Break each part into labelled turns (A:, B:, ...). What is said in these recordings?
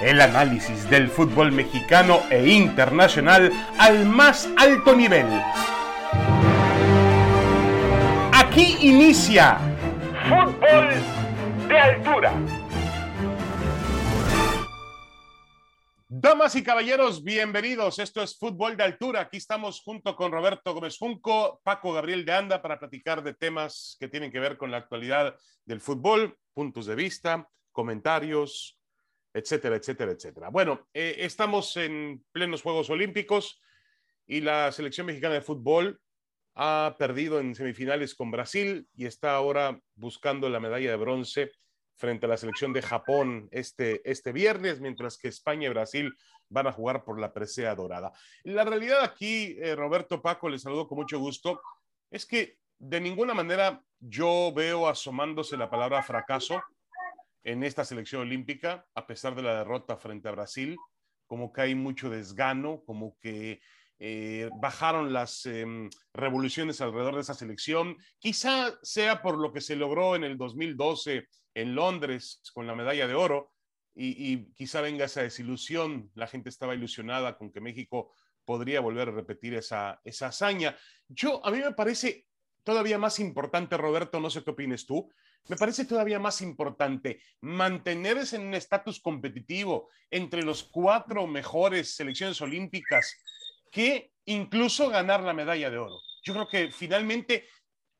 A: El análisis del fútbol mexicano e internacional al más alto nivel. Aquí inicia Fútbol de Altura. Damas y caballeros, bienvenidos. Esto es Fútbol de Altura. Aquí estamos junto con Roberto Gómez Junco, Paco Gabriel de Anda para platicar de temas que tienen que ver con la actualidad del fútbol, puntos de vista, comentarios, etcétera, etcétera, etcétera. Bueno, eh, estamos en plenos Juegos Olímpicos y la selección mexicana de fútbol ha perdido en semifinales con Brasil y está ahora buscando la medalla de bronce frente a la selección de Japón este, este viernes, mientras que España y Brasil van a jugar por la presea dorada. La realidad aquí, eh, Roberto Paco, les saludo con mucho gusto, es que de ninguna manera yo veo asomándose la palabra fracaso en esta selección olímpica, a pesar de la derrota frente a Brasil, como que hay mucho desgano, como que eh, bajaron las em, revoluciones alrededor de esa selección. Quizá sea por lo que se logró en el 2012 en Londres con la medalla de oro y, y, quizá venga esa desilusión. La gente estaba ilusionada con que México podría volver a repetir esa, esa hazaña. Yo, a mí me parece todavía más importante, Roberto, no sé qué opines tú, me parece todavía más importante mantenerse en un estatus competitivo entre los cuatro mejores selecciones olímpicas que incluso ganar la medalla de oro. Yo creo que finalmente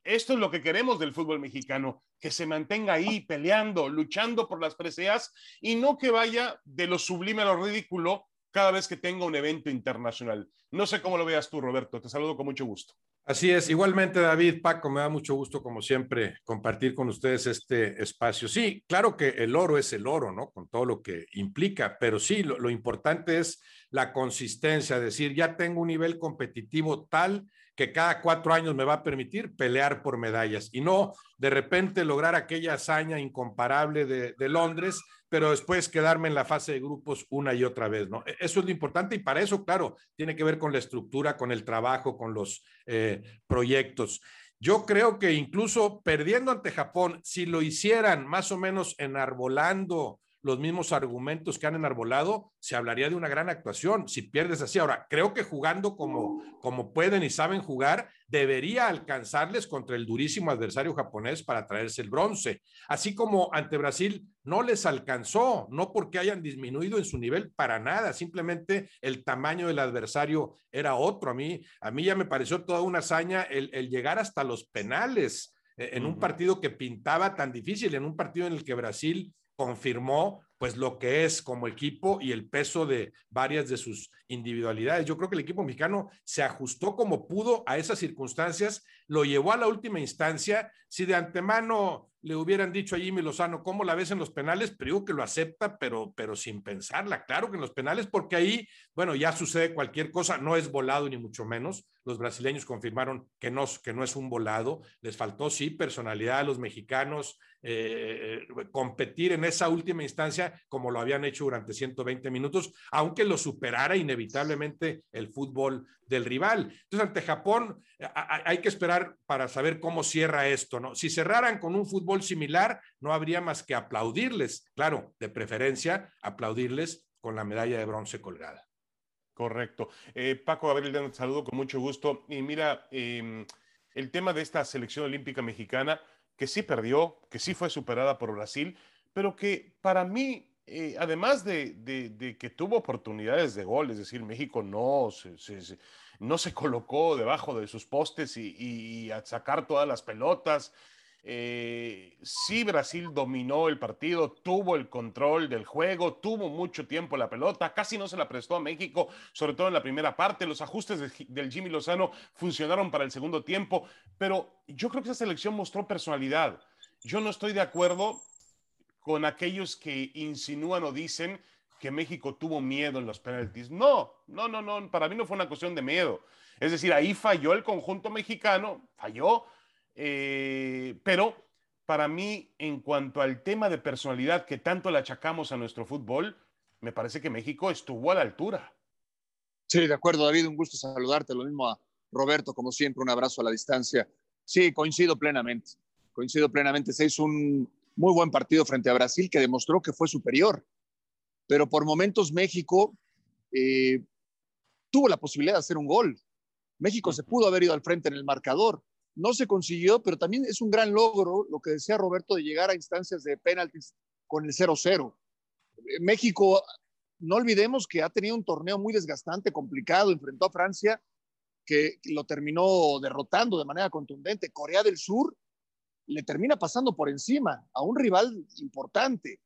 A: esto es lo que queremos del fútbol mexicano, que se mantenga ahí peleando, luchando por las preseas y no que vaya de lo sublime a lo ridículo cada vez que tenga un evento internacional. No sé cómo lo veas tú, Roberto. Te saludo con mucho gusto.
B: Así es, igualmente David, Paco, me da mucho gusto como siempre compartir con ustedes este espacio. Sí, claro que el oro es el oro, ¿no? Con todo lo que implica, pero sí, lo, lo importante es la consistencia, decir, ya tengo un nivel competitivo tal que cada cuatro años me va a permitir pelear por medallas y no de repente lograr aquella hazaña incomparable de, de, Londres, pero después quedarme en la fase de grupos una y otra vez, ¿no? E, eso es lo importante y para eso, claro, tiene que ver con la estructura, con el trabajo, con los eh, proyectos. Yo creo que incluso perdiendo ante Japón, si lo hicieran más o menos enarbolando los mismos argumentos que han enarbolado, se hablaría de una gran actuación. Si pierdes así, ahora creo que jugando como, como pueden y saben jugar, debería alcanzarles contra el durísimo adversario japonés para traerse el bronce. Así como ante Brasil no les alcanzó, no porque hayan disminuido en su nivel para nada, simplemente el tamaño del adversario era otro. A mí, a mí ya me pareció toda una hazaña el, el llegar hasta los penales eh, en un partido que pintaba tan difícil, en un partido en el que Brasil confirmó pues lo que es como equipo y el peso de varias de sus individualidades. Yo creo que el equipo mexicano se ajustó como pudo a esas circunstancias, lo llevó a la última instancia. Si de antemano le hubieran dicho a Jimmy Lozano, ¿cómo la ves en los penales? Digo que lo acepta, pero, pero sin pensarla. Claro que en los penales, porque ahí, bueno, ya sucede cualquier cosa, no es volado ni mucho menos. Los brasileños confirmaron que no, que no es un volado. Les faltó, sí, personalidad a los mexicanos, eh, competir en esa última instancia como lo habían hecho durante 120 minutos, aunque lo superara inevitablemente el fútbol del rival. Entonces, ante Japón hay que esperar para saber cómo cierra esto, ¿no? Si cerraran con un fútbol similar, no habría más que aplaudirles, claro, de preferencia, aplaudirles con la medalla de bronce colgada.
A: Correcto. Eh, Paco Gabriel, te saludo con mucho gusto. Y mira, eh, el tema de esta selección olímpica mexicana, que sí perdió, que sí fue superada por Brasil, pero que para mí eh, además de, de, de, que tuvo oportunidades de gol, es decir, México no se, se, no se colocó debajo de sus postes y, y a sacar todas las pelotas. Eh, sí, Brasil dominó el partido, tuvo el control del juego, tuvo mucho tiempo la pelota, casi no se la prestó a México, sobre todo en la primera parte. Los ajustes de, del Jimmy Lozano funcionaron para el segundo tiempo, pero yo creo que esa selección mostró personalidad. Yo no estoy de acuerdo con aquellos que insinúan o dicen que México tuvo miedo en los penaltis. No, no, no, no, para mí no fue una cuestión de miedo. Es decir, ahí falló el conjunto mexicano, falló, eh, pero para mí, en cuanto al tema de personalidad que tanto le achacamos a nuestro fútbol, me parece que México estuvo a la altura.
C: Sí, de acuerdo, David, un gusto saludarte. Lo mismo a Roberto, como siempre, un abrazo a la distancia. Sí, coincido plenamente. Coincido plenamente. Se un, muy buen partido frente a Brasil que demostró que fue superior. pero por momentos México eh, tuvo la posibilidad de hacer un gol. México se pudo haber ido al frente en el marcador. No se consiguió, pero también es un gran logro lo que decía Roberto de llegar a instancias de penaltis con el 0-0. México, no olvidemos que ha tenido un torneo muy desgastante, complicado, enfrentó a Francia, que lo terminó derrotando de manera contundente. Corea del Sur le termina pasando por encima a un rival importante.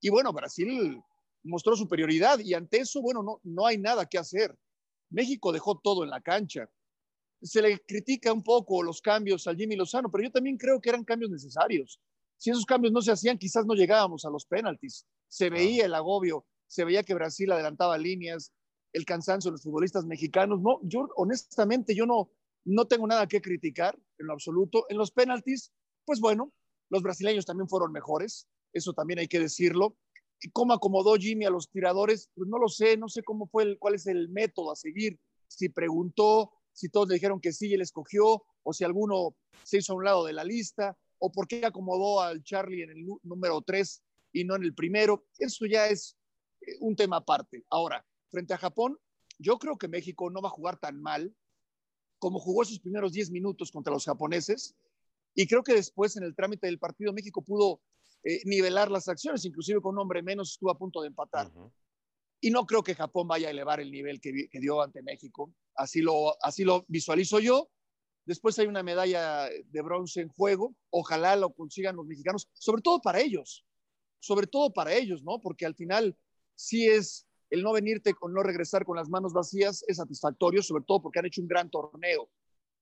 C: Y bueno, Brasil mostró superioridad y ante eso, bueno, no, no hay nada que hacer. México dejó todo en la cancha. Se le critica un poco los cambios al Jimmy Lozano, pero yo también creo que eran cambios necesarios. Si esos cambios no se hacían, quizás no llegábamos a los penaltis. Se veía el agobio, se veía que Brasil adelantaba líneas, el cansancio de los futbolistas mexicanos. No, yo honestamente yo no, no tengo nada que criticar en lo absoluto. En los penaltis, pues bueno, los brasileños también fueron mejores, eso también hay que decirlo. ¿Cómo acomodó Jimmy a los tiradores? Pues no lo sé, no sé cómo fue, el, cuál es el método a seguir. Si preguntó, si todos le dijeron que sí y él escogió, o si alguno se hizo a un lado de la lista, o por qué acomodó al Charlie en el número 3 y no en el primero. Eso ya es eh, un tema aparte. Ahora, frente a Japón, yo creo que México no va a jugar tan mal como jugó esos primeros 10 minutos contra los japoneses. Y creo que después, en el trámite del partido, México pudo eh, nivelar las acciones, inclusive con un hombre menos estuvo a punto de empatar. Y no creo que Japón vaya a elevar el nivel que, dio ante México. Así lo, así lo visualizo yo. Después hay una medalla de bronce en juego. Ojalá lo consigan los mexicanos, sobre todo para ellos. Sobre todo para ellos, ¿no? Porque al final sí es el no venirte con no regresar con las manos vacías es satisfactorio, sobre todo porque han hecho un gran torneo.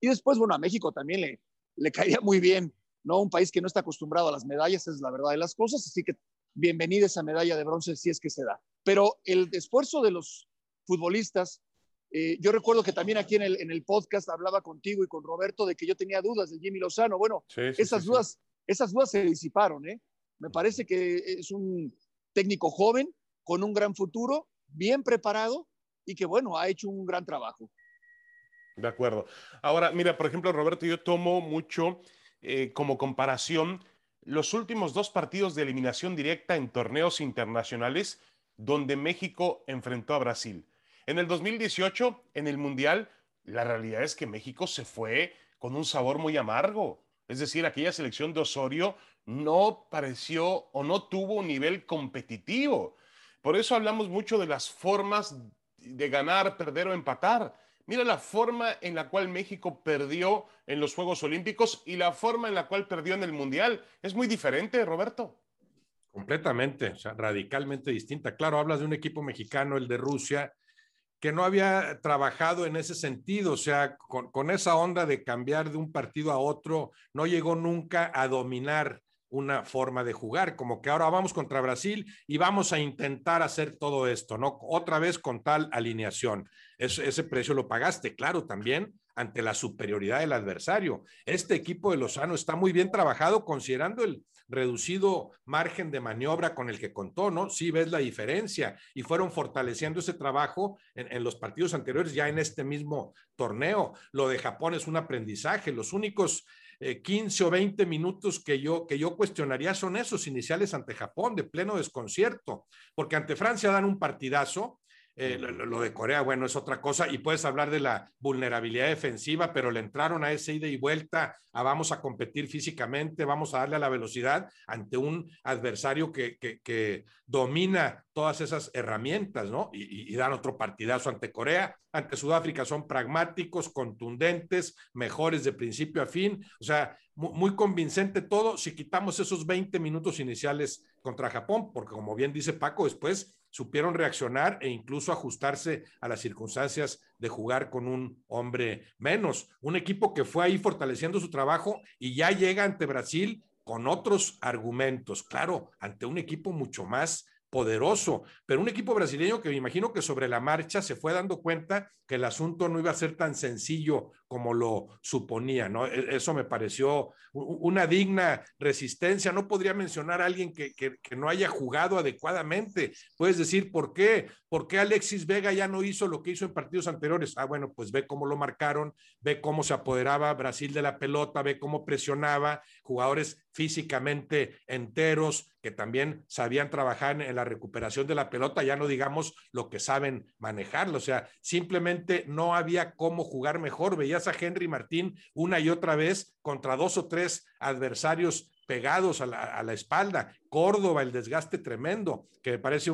C: Y después, bueno, a México también le, le caería muy bien ¿no? Un país que no está acostumbrado a las medallas, es la verdad de las cosas, así que bienvenida esa medalla de bronce si es que se da. Pero el esfuerzo de los futbolistas, eh, yo recuerdo que también aquí en el, en el podcast hablaba contigo y con Roberto de que yo tenía dudas de Jimmy Lozano. Bueno, esas, dudas, esas dudas se disiparon, ¿eh? Me parece que es un técnico joven, con un gran futuro, bien preparado y que, bueno, ha hecho un gran trabajo.
A: De acuerdo. Ahora, mira, por ejemplo, Roberto, yo tomo mucho eh, como comparación los últimos dos partidos de eliminación directa en torneos internacionales donde México enfrentó a Brasil. En el 2018, en el Mundial, la realidad es que México se fue con un sabor muy amargo. Es decir, aquella selección de Osorio no pareció o no tuvo un nivel competitivo. Por eso hablamos mucho de las formas de ganar, perder o empatar. Mira la forma en la cual México perdió en los Juegos Olímpicos y la forma en la cual perdió en el Mundial. Es muy diferente, Roberto.
B: Completamente, radicalmente distinta. Claro, hablas de un equipo mexicano, el de Rusia, que no había trabajado en ese sentido, o sea, con, con esa onda de cambiar de un partido a otro, no llegó nunca a dominar una forma de jugar, como que ahora vamos contra Brasil y vamos a intentar hacer todo esto, ¿no? Otra vez con tal alineación. Ese precio lo pagaste, claro, también ante la superioridad del adversario. Este equipo de Lozano está muy bien trabajado considerando el reducido margen de maniobra con el que contó, ¿no? Sí ves la diferencia y fueron fortaleciendo ese trabajo en, en los partidos anteriores, ya en este mismo torneo. Lo de Japón es un aprendizaje. Los únicos 15 eh, o 20 minutos que yo, que yo cuestionaría son esos iniciales ante Japón, de pleno desconcierto, porque ante Francia dan un partidazo, eh, lo, de Corea, bueno, es otra cosa. Y puedes hablar de la vulnerabilidad defensiva, pero le entraron a ese ida y vuelta, a vamos a competir físicamente, vamos a darle a la velocidad ante un adversario que, que, domina todas esas herramientas, ¿no? Y, y, dan otro partidazo ante Corea, ante Sudáfrica. Son pragmáticos, contundentes, mejores de principio a fin, o sea, muy, muy convincente todo si quitamos esos 20 minutos iniciales contra Japón, porque como bien dice Paco, después supieron reaccionar e incluso ajustarse a las circunstancias de jugar con un hombre menos. Un equipo que fue ahí fortaleciendo su trabajo y ya llega ante Brasil con otros argumentos, claro, ante un equipo mucho más poderoso, pero un equipo brasileño que me imagino que sobre la marcha se fue dando cuenta que el asunto no iba a ser tan sencillo como lo suponía, ¿no? E, eso me pareció una digna resistencia. No podría mencionar a alguien que, que, no haya jugado adecuadamente. Puedes decir, ¿por qué? ¿Por qué Alexis Vega ya no hizo lo que hizo en partidos anteriores? Ah, bueno, pues ve cómo lo marcaron, ve cómo se apoderaba Brasil de la pelota, ve cómo presionaba, jugadores físicamente enteros, que también sabían trabajar en la recuperación de la pelota, ya no digamos lo que saben manejarlo, o sea, simplemente no había cómo jugar mejor. Veías a Henry Martín una y otra vez contra dos o tres adversarios pegados a la, espalda. Córdoba, el desgaste tremendo, que me parece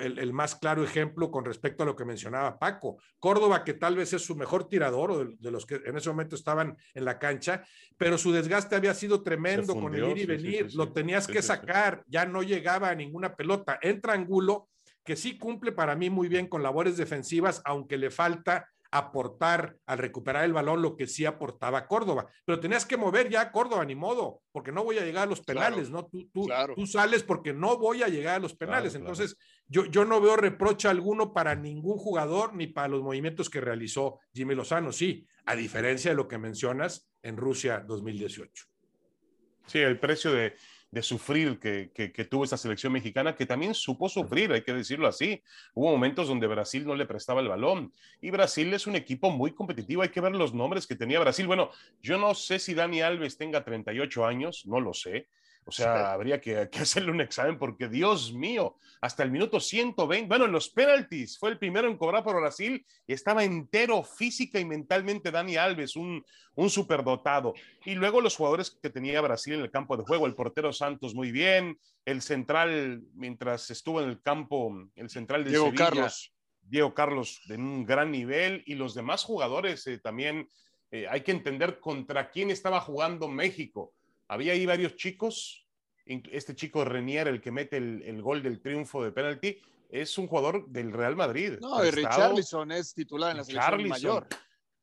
B: el, más claro ejemplo con respecto a lo que mencionaba Paco. Córdoba, que tal vez es su mejor tirador de, los que en ese momento estaban en la cancha, pero su desgaste había sido tremendo con el ir y venir. lo tenías que sacar, ya no llegaba a ninguna pelota. Entra Angulo, que sí cumple para mí muy bien con labores defensivas, aunque le falta aportar al recuperar el balón lo que sí aportaba Córdoba. Pero tenías que mover ya a Córdoba, ni modo, porque no voy a llegar a los penales, ¿no? Tú, tú, tú, sales porque no voy a llegar a los penales. Entonces, yo, yo no veo reproche alguno para ningún jugador ni para los movimientos que realizó Jimmy Lozano, sí, a diferencia de lo que mencionas en Rusia 2018.
A: Sí, el precio de, de sufrir que, que, tuvo esta selección mexicana, que también supo sufrir, hay que decirlo así. Hubo momentos donde Brasil no le prestaba el balón y Brasil es un equipo muy competitivo, hay que ver los nombres que tenía Brasil. Bueno, yo no sé si Dani Alves tenga 38 años, no lo sé, o sea, habría que, hacerle un examen porque, Dios mío, hasta el minuto 120, bueno, en los penalties fue el primero en cobrar por Brasil y estaba entero física y mentalmente Dani Alves, un, un superdotado. Y luego los jugadores que tenía Brasil en el campo de juego, el portero Santos muy bien, el central, mientras estuvo en el campo, el central de
C: Diego Carlos.
A: Diego Carlos de un gran nivel y los demás jugadores eh, también. Eh, hay que entender contra quién estaba jugando México había ahí varios chicos, este chico Renier, el que mete el, gol del triunfo de penalti, es un jugador del Real Madrid.
C: No, y Richarlison es titular en la selección mayor.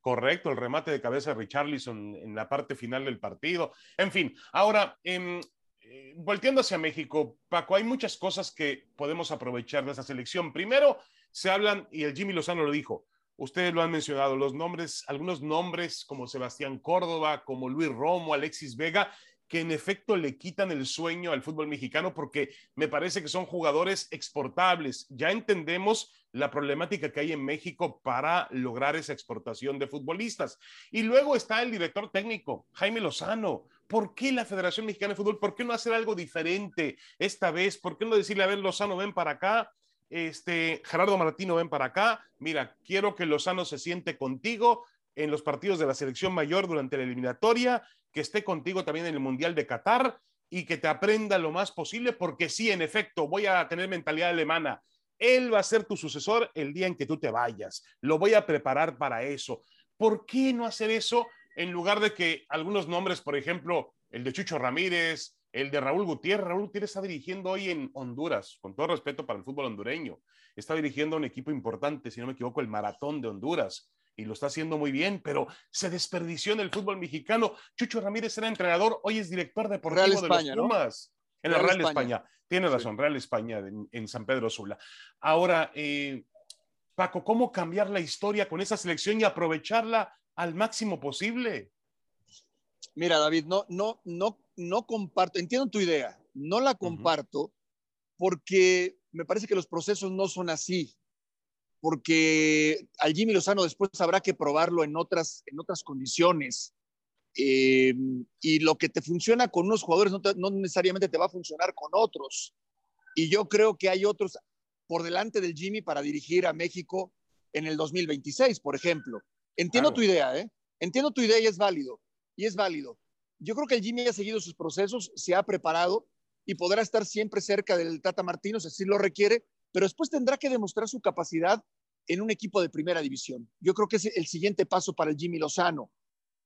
A: Correcto, el remate de cabeza de Richarlison en la parte final del partido. En fin, ahora, em, eh, volteando hacia México, Paco, hay muchas cosas que podemos aprovechar de esa selección. Primero, se hablan, y el Jimmy Lozano lo dijo, ustedes lo han mencionado, los nombres, algunos nombres como Sebastián Córdoba, como Luis Romo, Alexis Vega, que en efecto le quitan el sueño al fútbol mexicano porque me parece que son jugadores exportables. Ya entendemos la problemática que hay en México para lograr esa exportación de futbolistas. Y luego está el director técnico, Jaime Lozano. ¿Por qué la Federación Mexicana de Fútbol? ¿Por qué no hacer algo diferente esta vez? ¿Por qué no decirle, a ver, Lozano, ven para acá? Este, Gerardo Martino, ven para acá. Mira, quiero que Lozano se siente contigo en los partidos de la selección mayor durante la eliminatoria que esté contigo también en el Mundial de Qatar y que te aprenda lo más posible, porque sí, en efecto, voy a tener mentalidad alemana. Él va a ser tu sucesor el día en que tú te vayas. Lo voy a preparar para eso. ¿Por qué no hacer eso en lugar de que algunos nombres, por ejemplo, el de Chucho Ramírez, el de Raúl Gutiérrez. Raúl Gutiérrez está dirigiendo hoy en Honduras, con todo respeto para el fútbol hondureño. Está dirigiendo un equipo importante, si no me equivoco, el Maratón de Honduras y lo está haciendo muy bien, pero se desperdició en el fútbol mexicano. Chucho Ramírez era entrenador, hoy es director deportivo de los Pumas. En la Real España. Tiene razón, Real España en, San Pedro Sula. Ahora, eh, Paco, ¿cómo cambiar la historia con esa selección y aprovecharla al máximo posible?
C: Mira, David, no, no, no, no comparto, entiendo tu idea, no la comparto porque me parece que los procesos no son así porque al Jimmy Lozano después habrá que probarlo en otras, en otras condiciones. Eh, y lo que te funciona con unos jugadores no, necesariamente te va a funcionar con otros. Y yo creo que hay otros por delante del Jimmy para dirigir a México en el 2026, por ejemplo. Entiendo tu idea, ¿eh? Entiendo tu idea y es válido. Y es válido. Yo creo que el Jimmy ha seguido sus procesos, se ha preparado y podrá estar siempre cerca del Tata Martino si así lo requiere, pero después tendrá que demostrar su capacidad en un equipo de primera división. Yo creo que es el siguiente paso para el Jimmy Lozano.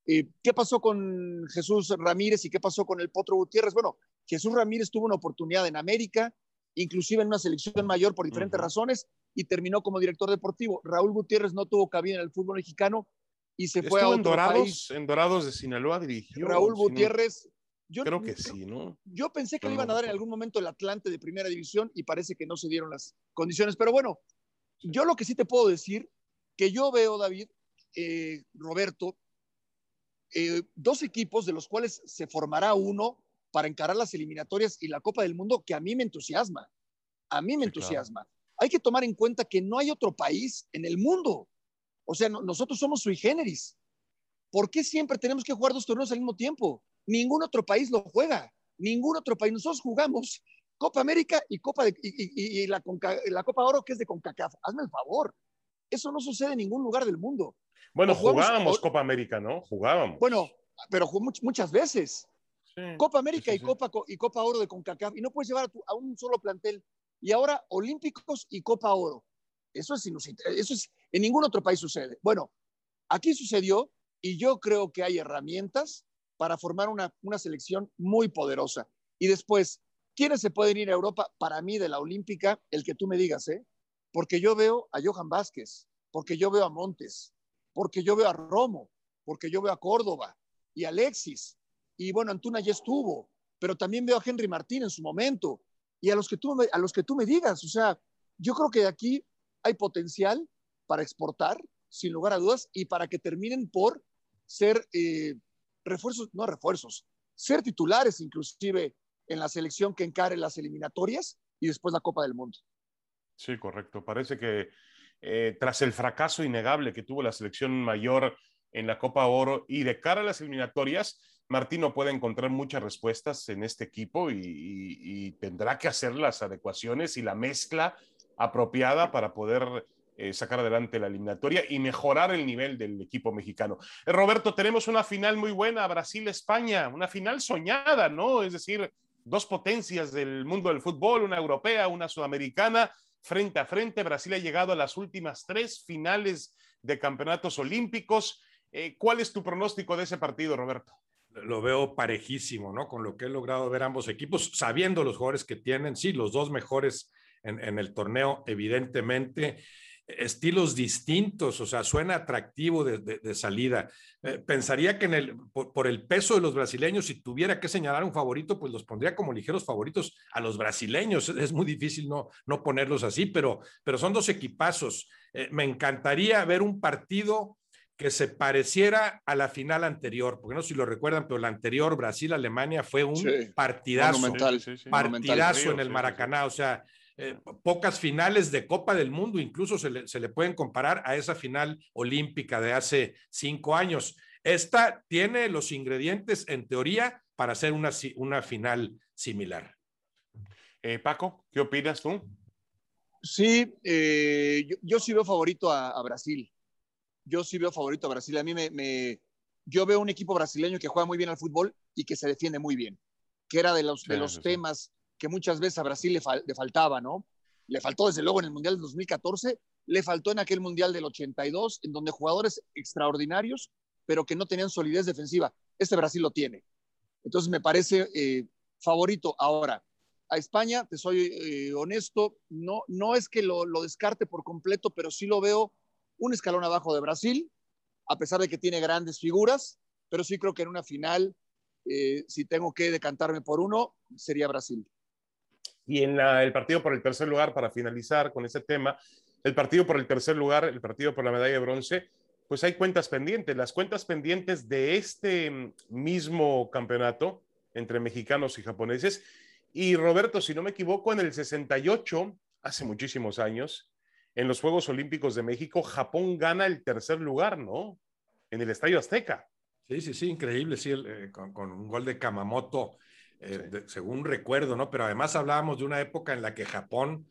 C: Eh, ¿Qué pasó con Jesús Ramírez y qué pasó con el Potro Gutiérrez? Bueno, Jesús Ramírez tuvo una oportunidad en América, inclusive en una selección mayor por diferentes razones, y terminó como director deportivo. Raúl Gutiérrez no tuvo cabida en el fútbol mexicano y se fue a otro
A: en Dorados,
C: país.
A: En Dorados de Sinaloa dirigió.
C: Raúl Gutiérrez
A: yo, Creo que sí, ¿no?
C: Yo pensé que le iban a dar en algún momento el Atlante de primera división y parece que no se dieron las condiciones. Pero bueno, yo lo que sí te puedo decir, que yo veo, David, eh, Roberto, eh, dos equipos de los cuales se formará uno para encarar las eliminatorias y la Copa del Mundo que a mí me entusiasma. A mí me entusiasma. Hay que tomar en cuenta que no hay otro país en el mundo. O sea, nosotros somos sui generis. ¿Por qué siempre tenemos que jugar dos torneos al mismo tiempo? Ningún otro país lo juega, ningún otro país. Nosotros jugamos Copa América y, Copa de, y, la, la, Copa Oro que es de CONCACAF. Hazme el favor. Eso no sucede en ningún lugar del mundo.
A: Bueno, jugábamos Copa América, ¿no? Jugábamos.
C: Bueno, pero muchas veces. Copa América y, Copa, y Copa Oro de CONCACAF. Y no puedes llevar a, un solo plantel. Y ahora Olímpicos y Copa Oro. Eso es Eso es, en ningún otro país sucede. Bueno, aquí sucedió y yo creo que hay herramientas para formar una, una selección muy poderosa. Y después, ¿quiénes se pueden ir a Europa? Para mí, de la Olímpica, el que tú me digas, ¿eh? Porque yo veo a Johan Vázquez, porque yo veo a Montes, porque yo veo a Romo, porque yo veo a Córdoba y Alexis. Y bueno, Antuna ya estuvo, pero también veo a Henry Martín en su momento y a los que tú, a los que tú me digas. O sea, yo creo que aquí hay potencial para exportar, sin lugar a dudas, y para que terminen por ser eh, refuerzos, no refuerzos, ser titulares inclusive en la selección que encare las eliminatorias y después la Copa del Mundo.
A: Sí, correcto. Parece que eh, tras el fracaso innegable que tuvo la selección mayor en la Copa Oro y de cara a las eliminatorias, Martino puede encontrar muchas respuestas en este equipo y, tendrá que hacer las adecuaciones y la mezcla apropiada para poder eh, sacar adelante la eliminatoria y mejorar el nivel del equipo mexicano. Eh, Roberto, tenemos una final muy buena, Brasil-España, una final soñada, ¿no? Es decir, dos potencias del mundo del fútbol, una europea, una sudamericana, frente a frente. Brasil ha llegado a las últimas tres finales de campeonatos olímpicos. Eh, ¿Cuál es tu pronóstico de ese partido, Roberto?
B: Lo veo parejísimo, ¿no? Con lo que he logrado ver ambos equipos, sabiendo los jugadores que tienen, sí, los dos mejores en, el torneo, evidentemente estilos distintos, o sea, suena atractivo de, salida. Eh, pensaría que en el, por, el peso de los brasileños, si tuviera que señalar un favorito, pues los pondría como ligeros favoritos a los brasileños. Es muy difícil no, no ponerlos así, pero, pero son dos equipazos. Eh, me encantaría ver un partido que se pareciera a la final anterior, porque no sé si lo recuerdan, pero la anterior Brasil-Alemania fue un partidazo, partidazo en el Maracaná, o sea, eh, pocas finales de Copa del Mundo, incluso se le, pueden comparar a esa final olímpica de hace cinco años. Esta tiene los ingredientes, en teoría, para hacer una, una final similar.
A: Eh, Paco, ¿qué opinas tú?
C: Sí, eh, yo, sí veo favorito a, Brasil. Yo sí veo favorito a Brasil. A mí me, yo veo un equipo brasileño que juega muy bien al fútbol y que se defiende muy bien, que era de los, de los temas que muchas veces a Brasil le, faltaba, ¿no? Le faltó desde luego en el Mundial del 2014, le faltó en aquel Mundial del 82, en donde jugadores extraordinarios, pero que no tenían solidez defensiva. Este Brasil lo tiene. Entonces me parece eh, favorito. Ahora, a España, te soy eh, honesto, no, no es que lo, descarte por completo, pero sí lo veo un escalón abajo de Brasil, a pesar de que tiene grandes figuras, pero sí creo que en una final, eh, si tengo que decantarme por uno, sería Brasil.
A: Y en el partido por el tercer lugar, para finalizar con ese tema, el partido por el tercer lugar, el partido por la medalla de bronce, pues hay cuentas pendientes. Las cuentas pendientes de este mismo campeonato entre mexicanos y japoneses. Y Roberto, si no me equivoco, en el 68, hace muchísimos años, en los Juegos Olímpicos de México, Japón gana el tercer lugar, ¿no? En el Estadio Azteca.
B: Sí, sí, sí, increíble, sí, eh, con, un gol de Kamamoto eh, según recuerdo, ¿no? Pero además hablábamos de una época en la que Japón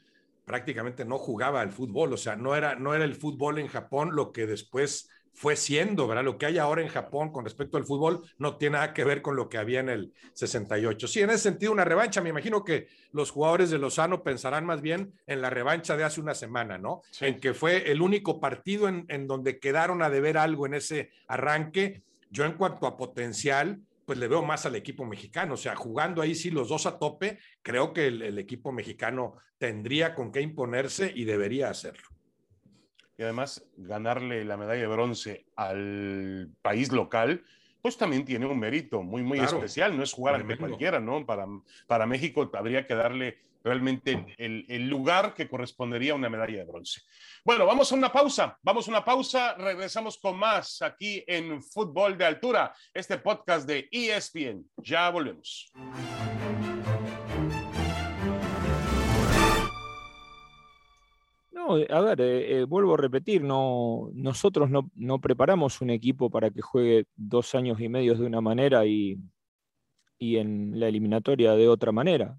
B: prácticamente no jugaba al fútbol, o sea, no era, no era el fútbol en Japón lo que después fue siendo, ¿verdad? Lo que hay ahora en Japón con respecto al fútbol no tiene nada que ver con lo que había en el 68. Sí, en ese sentido, una revancha. Me imagino que los jugadores de Lozano pensarán más bien en la revancha de hace una semana, ¿no? En que fue el único partido en, en donde quedaron a deber algo en ese arranque. Yo en cuanto a potencial, pues le veo más al equipo mexicano. O sea, jugando ahí sí los dos a tope, creo que el, equipo mexicano tendría con qué imponerse y debería hacerlo.
A: Y además, ganarle la medalla de bronce al país local, pues también tiene un mérito muy, muy especial. No es jugar ante cualquiera, ¿no? Para, para México habría que darle realmente el, lugar que correspondería a una medalla de bronce. Bueno, vamos a una pausa, vamos a una pausa, regresamos con más aquí en Fútbol de Altura, este podcast de ESPN. Ya volvemos.
D: No, a ver, eh, eh, vuelvo a repetir, no, nosotros no, preparamos un equipo para que juegue dos años y medio de una manera y, y en la eliminatoria de otra manera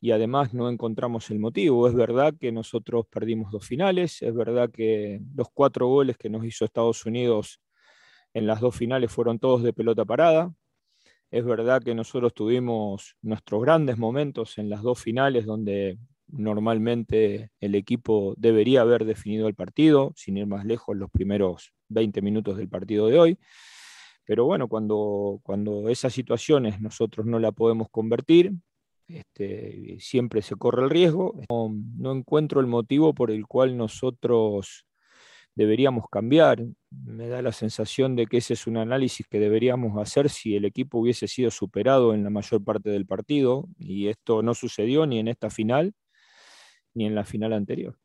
D: y además no encontramos el motivo. Es verdad que nosotros perdimos dos finales, es verdad que los cuatro goles que nos hizo Estados Unidos en las dos finales fueron todos de pelota parada. Es verdad que nosotros tuvimos nuestros grandes momentos en las dos finales donde normalmente el equipo debería haber definido el partido, sin ir más lejos los primeros 20 minutos del partido de hoy. Pero bueno, cuando, cuando esas situaciones nosotros no la podemos convertir, este, siempre se corre el riesgo. No, encuentro el motivo por el cual nosotros deberíamos cambiar. Me da la sensación de que ese es un análisis que deberíamos hacer si el equipo hubiese sido superado en la mayor parte del partido y esto no sucedió ni en esta final ni en la final anterior.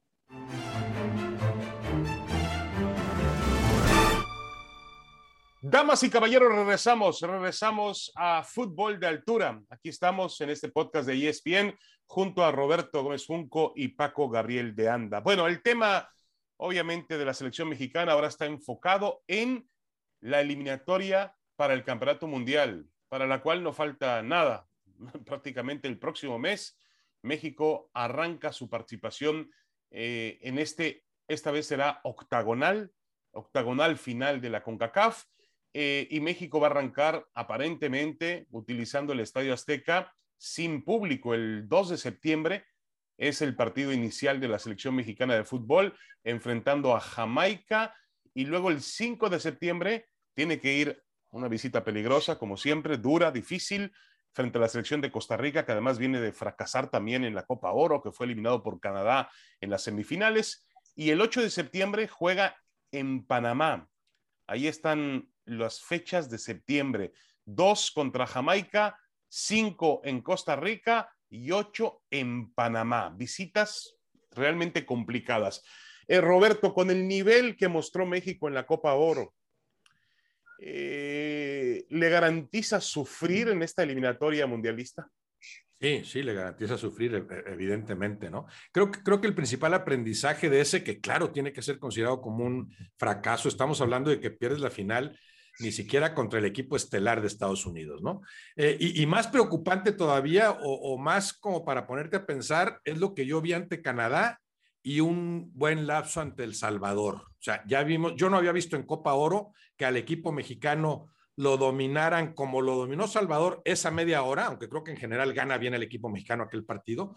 A: Damas y caballeros, regresamos, regresamos a fútbol de altura. Aquí estamos en este podcast de ESPN junto a Roberto Gómez Junco y Paco Gabriel de Anda. Bueno, el tema obviamente de la selección mexicana ahora está enfocado en la eliminatoria para el Campeonato Mundial, para la cual no falta nada. Prácticamente el próximo mes México arranca su participación eh, en este, esta vez será octagonal, octagonal final de la CONCACAF eh, y México va a arrancar aparentemente utilizando el Estadio Azteca sin público el 2 de septiembre. Es el partido inicial de la selección mexicana de fútbol enfrentando a Jamaica y luego el 5 de septiembre tiene que ir una visita peligrosa, como siempre, dura, difícil, frente a la selección de Costa Rica, que además viene de fracasar también en la Copa Oro, que fue eliminado por Canadá en las semifinales. Y el 8 de septiembre juega en Panamá. Ahí están las fechas de septiembre. Dos contra Jamaica, cinco en Costa Rica y ocho en Panamá. Visitas realmente complicadas. Eh, Roberto, con el nivel que mostró México en la Copa Oro, eh, ¿le garantiza sufrir en esta eliminatoria mundialista?
B: Sí, sí, le garantiza sufrir, e, evidentemente, ¿no? Creo que, creo que el principal aprendizaje de ese, que claro, tiene que ser considerado como un fracaso, estamos hablando de que pierdes la final ni siquiera contra el equipo estelar de Estados Unidos, ¿no? Eh, y, más preocupante todavía, o, más como para ponerte a pensar, es lo que yo vi ante Canadá y un buen lapso ante El Salvador. O sea, ya vimos, yo no había visto en Copa Oro que al equipo mexicano lo dominaran como lo dominó Salvador esa media hora, aunque creo que en general gana bien el equipo mexicano aquel partido.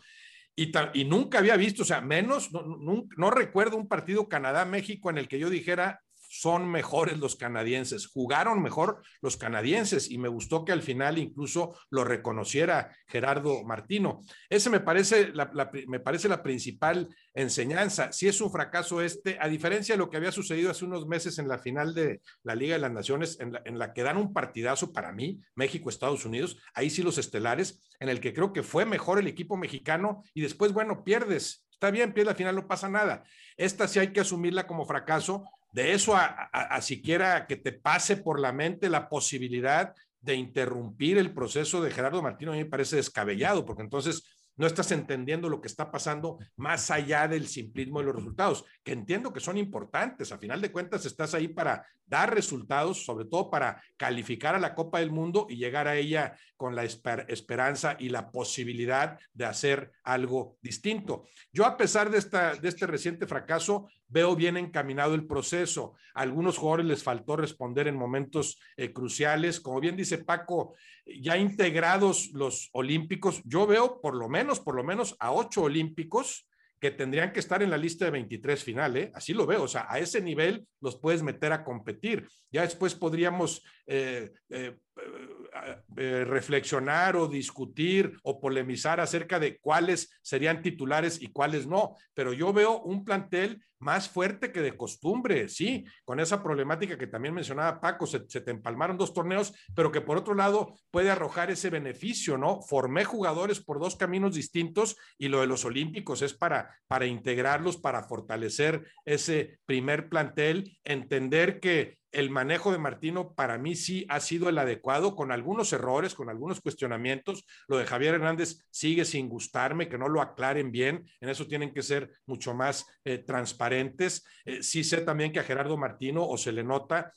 B: Y, nunca había visto, o sea, menos, no, no recuerdo un partido Canadá-México en el que yo dijera, son mejores los canadienses, jugaron mejor los canadienses y me gustó que al final incluso lo reconociera Gerardo Martino. Ese me parece la, me parece la principal enseñanza. Si es un fracaso este, a diferencia de lo que había sucedido hace unos meses en la final de la Liga de las Naciones, en la, en la que dan un partidazo para mí, México-Estados Unidos, ahí sí los estelares, en el que creo que fue mejor el equipo mexicano y después, bueno, pierdes. Está bien, pierdes la final, no pasa nada. Esta sí hay que asumirla como fracaso de eso a, siquiera que te pase por la mente la posibilidad de interrumpir el proceso de Gerardo Martino, a mí me parece descabellado, porque entonces no estás entendiendo lo que está pasando más allá del simplismo de los resultados, que entiendo que son importantes. A final de cuentas, estás ahí para dar resultados, sobre todo para calificar a la Copa del Mundo y llegar a ella con la esperanza y la posibilidad de hacer algo distinto. Yo, a pesar de, esta, de este reciente fracaso, veo bien encaminado el proceso. A algunos jugadores les faltó responder en momentos eh, cruciales. Como bien dice Paco, ya integrados los olímpicos, yo veo por lo menos, por lo menos a ocho olímpicos que tendrían que estar en la lista de 23 final, ¿eh? así lo veo, o sea, a ese nivel los puedes meter a competir. Ya después podríamos eh, eh, eh, reflexionar o discutir o polemizar acerca de cuáles serían titulares y cuáles no, pero yo veo un plantel más fuerte que de costumbre, sí, con esa problemática que también mencionaba Paco, se, se, te empalmaron dos torneos, pero que por otro lado puede arrojar ese beneficio, ¿no? Formé jugadores por dos caminos distintos y lo de los olímpicos es para, para integrarlos, para fortalecer ese primer plantel, entender que el manejo de Martino para mí sí ha sido el adecuado, con algunos errores, con algunos cuestionamientos. Lo de Javier Hernández sigue sin gustarme, que no lo aclaren bien. En eso tienen que ser mucho más eh, transparentes. Eh, sí sé también que a Gerardo Martino, o se le nota,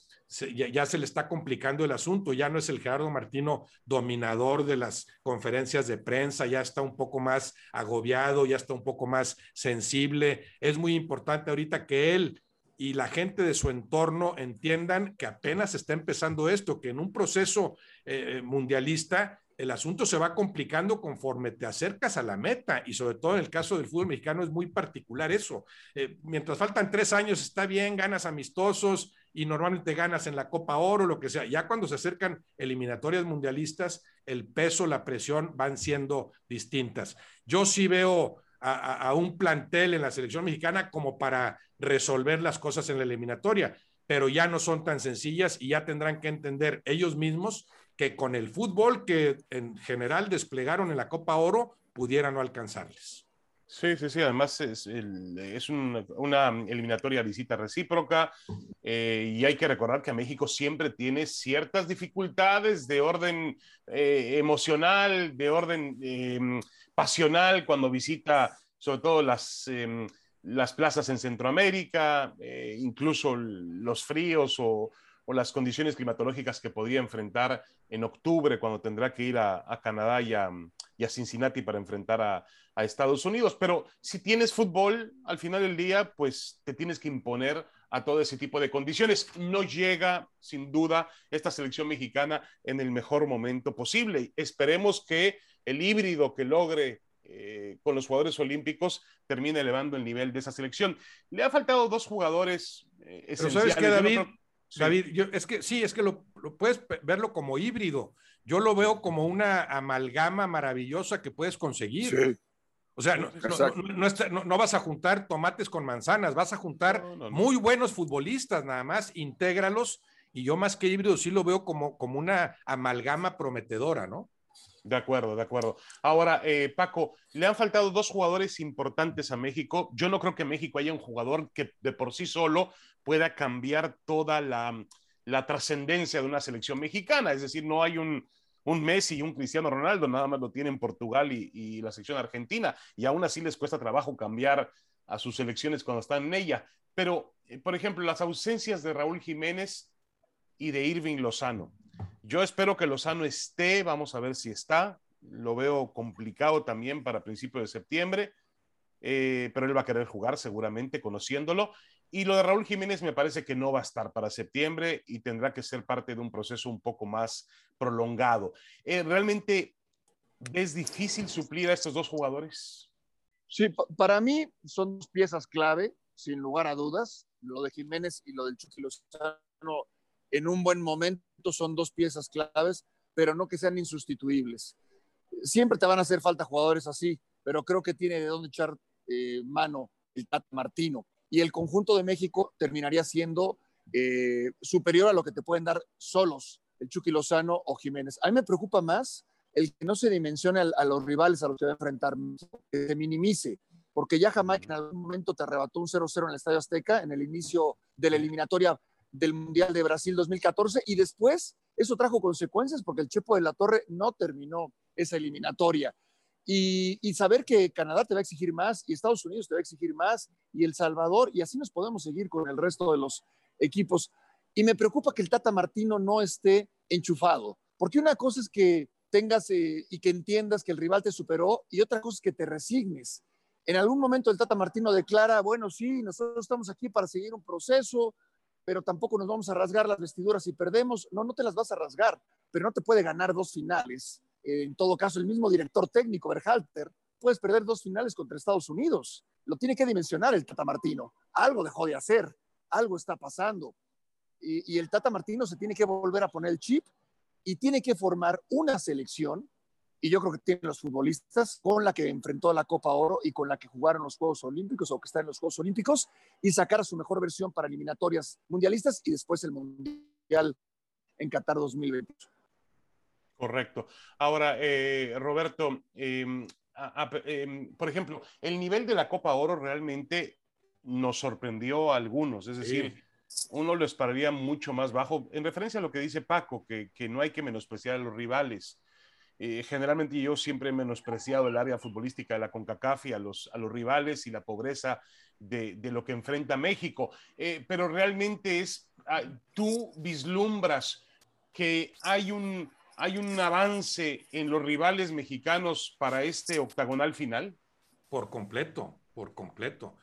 B: ya, se le está complicando el asunto, ya no es el Gerardo Martino dominador de las conferencias de prensa, ya está un poco más agobiado, ya está un poco más sensible. Es muy importante ahorita que él y la gente de su entorno entiendan que apenas está empezando esto, que en un proceso eh, eh, mundialista el asunto se va complicando conforme te acercas a la meta y sobre todo en el caso del fútbol mexicano es muy particular eso. Eh, mientras faltan tres años está bien, ganas amistosos y normalmente ganas en la Copa Oro, lo que sea. Ya cuando se acercan eliminatorias mundialistas, el peso, la presión van siendo distintas. Yo sí veo a, un plantel en la selección mexicana como para resolver las cosas en la eliminatoria, pero ya no son tan sencillas y ya tendrán que entender ellos mismos que con el fútbol que en general desplegaron en la Copa Oro pudiera no alcanzarles.
A: Sí, sí, sí. Además es, es una eliminatoria visita recíproca eh, y hay que recordar que México siempre tiene ciertas dificultades de orden eh, emocional, de orden em, pasional cuando visita sobre todo las, em, las plazas en Centroamérica, eh, incluso los fríos o, las condiciones climatológicas que podría enfrentar en octubre cuando tendrá que ir a, Canadá y a, Cincinnati para enfrentar a, a, Estados Unidos. Pero si tienes fútbol, al final del día, pues te tienes que imponer a todo ese tipo de condiciones. No llega, sin duda, esta selección mexicana en el mejor momento posible. Esperemos que el híbrido que logre eh, con los jugadores olímpicos termine elevando el nivel de esa selección. Le ha faltado dos jugadores
B: eh, esenciales. Pero ¿sabes qué, David? David, es que sí, es que lo, puedes verlo como híbrido. Yo lo veo como una amalgama maravillosa que puedes conseguir. O sea, no, vas a juntar tomates con manzanas, vas a juntar muy buenos futbolistas nada más, intégralos y yo más que híbrido sí lo veo como, como una amalgama prometedora, ¿no?
A: De acuerdo, de acuerdo. Ahora, eh, Paco, le han faltado dos jugadores importantes a México. Yo no creo que México haya un jugador que de por sí solo pueda cambiar toda la, trascendencia de una selección mexicana. Es decir, no hay un, un Messi y un Cristiano Ronaldo, nada más lo tienen Portugal y, la selección argentina, y aún así les cuesta trabajo cambiar a sus selecciones cuando están en ella. Pero, eh, por ejemplo, las ausencias de Raúl Jiménez y de Irving Lozano. Yo espero que Lozano esté, vamos a ver si está. Lo veo complicado también para principios de septiembre, eh, pero él va a querer jugar seguramente, conociéndolo. Y lo de Raúl Jiménez me parece que no va a estar para septiembre y tendrá que ser parte de un proceso un poco más prolongado. Eh, ¿Realmente es difícil suplir a estos dos jugadores?
C: Sí, para mí son dos piezas clave, sin lugar a dudas. Lo de Jiménez y lo del Chucky Lozano en un buen momento son dos piezas claves, pero no que sean insustituibles. Siempre te van a hacer falta jugadores así, pero creo que tiene de dónde echar eh, mano el Tat Martino. Y el conjunto de México terminaría siendo eh, superior a lo que te pueden dar solos el Chucky Lozano o Jiménez. A mí me preocupa más el que no se dimensione a, los rivales a los que va a enfrentar, que se minimice, porque ya Jamaica en algún momento te arrebató un 0-0 en el Estadio Azteca en el inicio de la eliminatoria del Mundial de Brasil 2014 y después eso trajo consecuencias porque el Chepo de la Torre no terminó esa eliminatoria. Y, saber que Canadá te va a exigir más y Estados Unidos te va a exigir más y El Salvador y así nos podemos seguir con el resto de los equipos. Y me preocupa que el Tata Martino no esté enchufado, porque una cosa es que tengas eh, y que entiendas que el rival te superó y otra cosa es que te resignes. En algún momento el Tata Martino declara, bueno, sí, nosotros estamos aquí para seguir un proceso, pero tampoco nos vamos a rasgar las vestiduras si perdemos. No, no te las vas a rasgar, pero no te puede ganar dos finales. en todo caso, el mismo director técnico, Berhalter, puedes perder dos finales contra Estados Unidos. Lo tiene que dimensionar el Tata Martino. Algo dejó de hacer, algo está pasando. Y, y el Tata Martino se tiene que volver a poner el chip y tiene que formar una selección y yo creo que tiene los futbolistas con la que enfrentó la Copa Oro y con la que jugaron los Juegos Olímpicos o que está en los Juegos Olímpicos y sacar a su mejor versión para eliminatorias mundialistas y después el Mundial en Qatar 2020.
A: Correcto. Ahora, eh, Roberto, em, em, por ejemplo, el nivel de la Copa Oro realmente nos sorprendió a algunos, es decir, uno lo esperaría mucho más bajo, en referencia a lo que dice Paco, que, que no hay que menospreciar a los rivales. Eh, generalmente yo siempre he menospreciado el área futbolística de la CONCACAF y a los, a los rivales y la pobreza de, de lo que enfrenta México, eh, pero realmente es, ah, tú vislumbras que hay un, hay un avance en los rivales mexicanos para este octagonal final.
B: Por completo, por completo.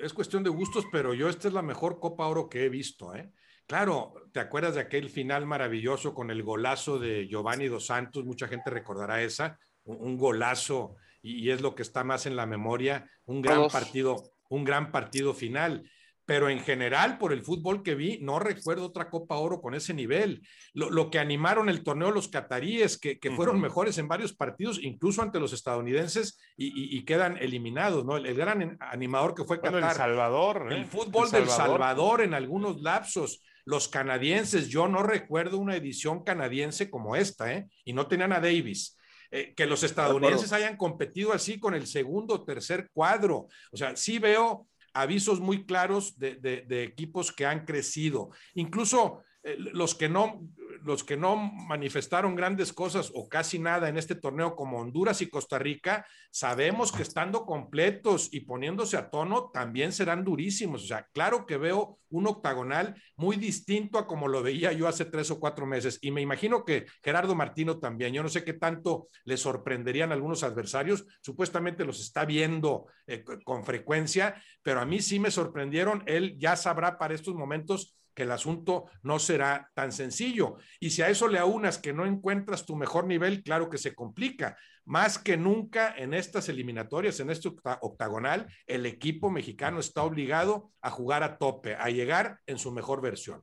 B: Es cuestión de gustos, pero yo esta es la mejor Copa Oro que he visto, ¿eh? Claro, ¿te acuerdas de aquel final maravilloso con el golazo de Giovanni Dos Santos? Mucha gente recordará esa, un, golazo y, es lo que está más en la memoria, un gran partido, un gran partido final pero en general, por el fútbol que vi, no recuerdo otra Copa Oro con ese nivel. Lo, que animaron el torneo los cataríes, que, fueron mejores en varios partidos, incluso ante los estadounidenses, y, quedan eliminados, ¿no? El, gran animador que fue
A: Qatar. el Salvador.
B: ¿eh? El fútbol del Salvador en algunos lapsos. Los canadienses, yo no recuerdo una edición canadiense como esta, ¿eh? Y no tenían a Davis. Eh, que los estadounidenses hayan competido así con el segundo o tercer cuadro. O sea, sí veo avisos muy claros de, equipos que han crecido. Incluso eh, los que no los que no manifestaron grandes cosas o casi nada en este torneo como Honduras y Costa Rica, sabemos que estando completos y poniéndose a tono también serán durísimos. O sea, claro que veo un octagonal muy distinto a como lo veía yo hace tres o cuatro meses. Y me imagino que Gerardo Martino también. Yo no sé qué tanto le sorprenderían algunos adversarios. Supuestamente los está viendo eh, con frecuencia, pero a mí sí me sorprendieron. Él ya sabrá para estos momentos que el asunto no será tan sencillo. Y si a eso le aunas que no encuentras tu mejor nivel, claro que se complica. Más que nunca en estas eliminatorias, en este octagonal, el equipo mexicano está obligado a jugar a tope, a llegar en su mejor versión.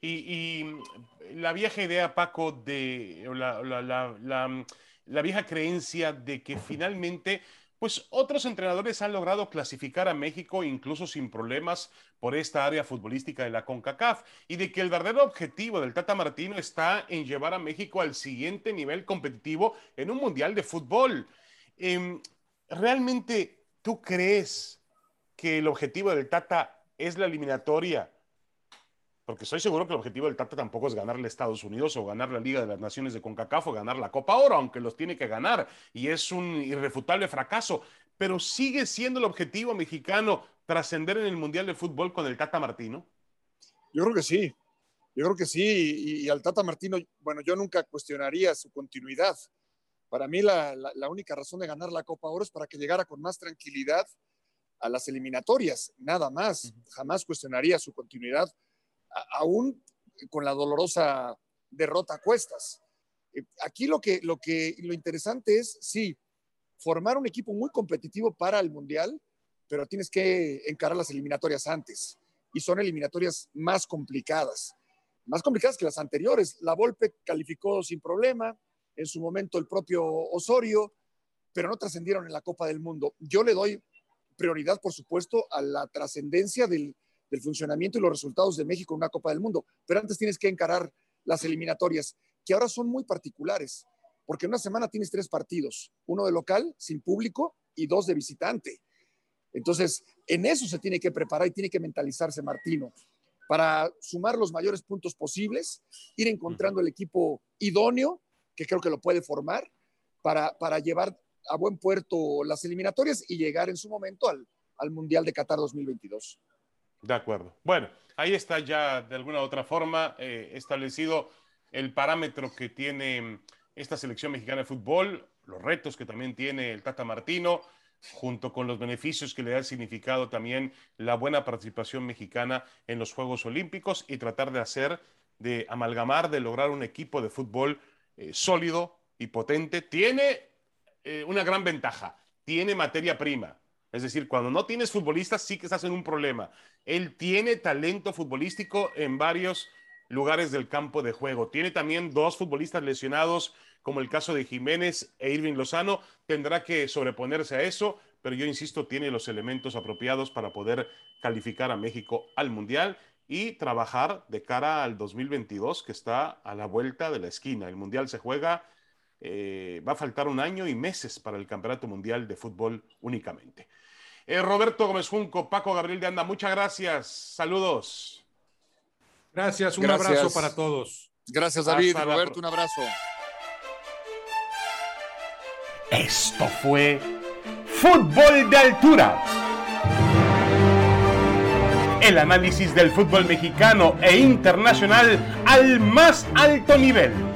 A: Y, la vieja idea, Paco, de la vieja creencia de que finalmente pues otros entrenadores han logrado clasificar a México incluso sin problemas por esta área futbolística de la CONCACAF y de que el verdadero objetivo del Tata Martino está en llevar a México al siguiente nivel competitivo en un mundial de fútbol. Em, ¿Realmente tú crees que el objetivo del Tata es la eliminatoria porque estoy seguro que el objetivo del Tata tampoco es ganarle a Estados Unidos o ganar la Liga de las Naciones de CONCACAF o ganar la Copa Oro, aunque los tiene que ganar y es un irrefutable fracaso. Pero sigue siendo el objetivo mexicano trascender en el Mundial de Fútbol con el Tata Martino.
C: Yo creo que sí, yo creo que sí. Y, al Tata Martino, bueno, yo nunca cuestionaría su continuidad. Para mí la, la única razón de ganar la Copa Oro es para que llegara con más tranquilidad a las eliminatorias, nada más. Jamás cuestionaría su continuidad aún con la dolorosa derrota a cuestas. Eh, aquí lo que, lo que lo interesante es, sí, formar un equipo muy competitivo para el Mundial, pero tienes que encarar las eliminatorias antes. Y son eliminatorias más complicadas, más complicadas que las anteriores. La Volpe calificó sin problema, en su momento el propio Osorio, pero no trascendieron en la Copa del Mundo. Yo le doy prioridad, por supuesto, a la trascendencia del, del funcionamiento y los resultados de México en una Copa del Mundo. Pero antes tienes que encarar las eliminatorias, que ahora son muy particulares, porque en una semana tienes tres partidos, uno de local, sin público, y dos de visitante. Entonces, en eso se tiene que preparar y tiene que mentalizarse Martino para sumar los mayores puntos posibles, ir encontrando el equipo idóneo, que creo que lo puede formar, para, para llevar a buen puerto las eliminatorias y llegar en su momento al, al Mundial de Qatar 2022.
A: De acuerdo. Bueno, ahí está ya de alguna u otra forma eh, establecido el parámetro que tiene esta selección mexicana de fútbol, los retos que también tiene el Tata Martino, junto con los beneficios que le ha significado también la buena participación mexicana en los Juegos Olímpicos y tratar de hacer, de amalgamar, de lograr un equipo de fútbol eh, sólido y potente. Tiene eh, una gran ventaja, tiene materia prima. Es decir, cuando no tienes futbolistas sí que estás en un problema. Él tiene talento futbolístico en varios lugares del campo de juego. Tiene también dos futbolistas lesionados, como el caso de Jiménez e Irving Lozano. Tendrá que sobreponerse a eso, pero yo insisto, tiene los elementos apropiados para poder calificar a México al Mundial y trabajar de cara al 2022, que está a la vuelta de la esquina. El Mundial se juega eh, va a faltar un año y meses para el Campeonato Mundial de Fútbol únicamente. Eh, Roberto Gómez Junco, Paco Gabriel de Anda, muchas gracias. Saludos.
B: Gracias, un abrazo para todos.
C: Gracias, David. Roberto, un abrazo.
A: Esto fue Fútbol de Altura. El análisis del fútbol mexicano e internacional al más alto nivel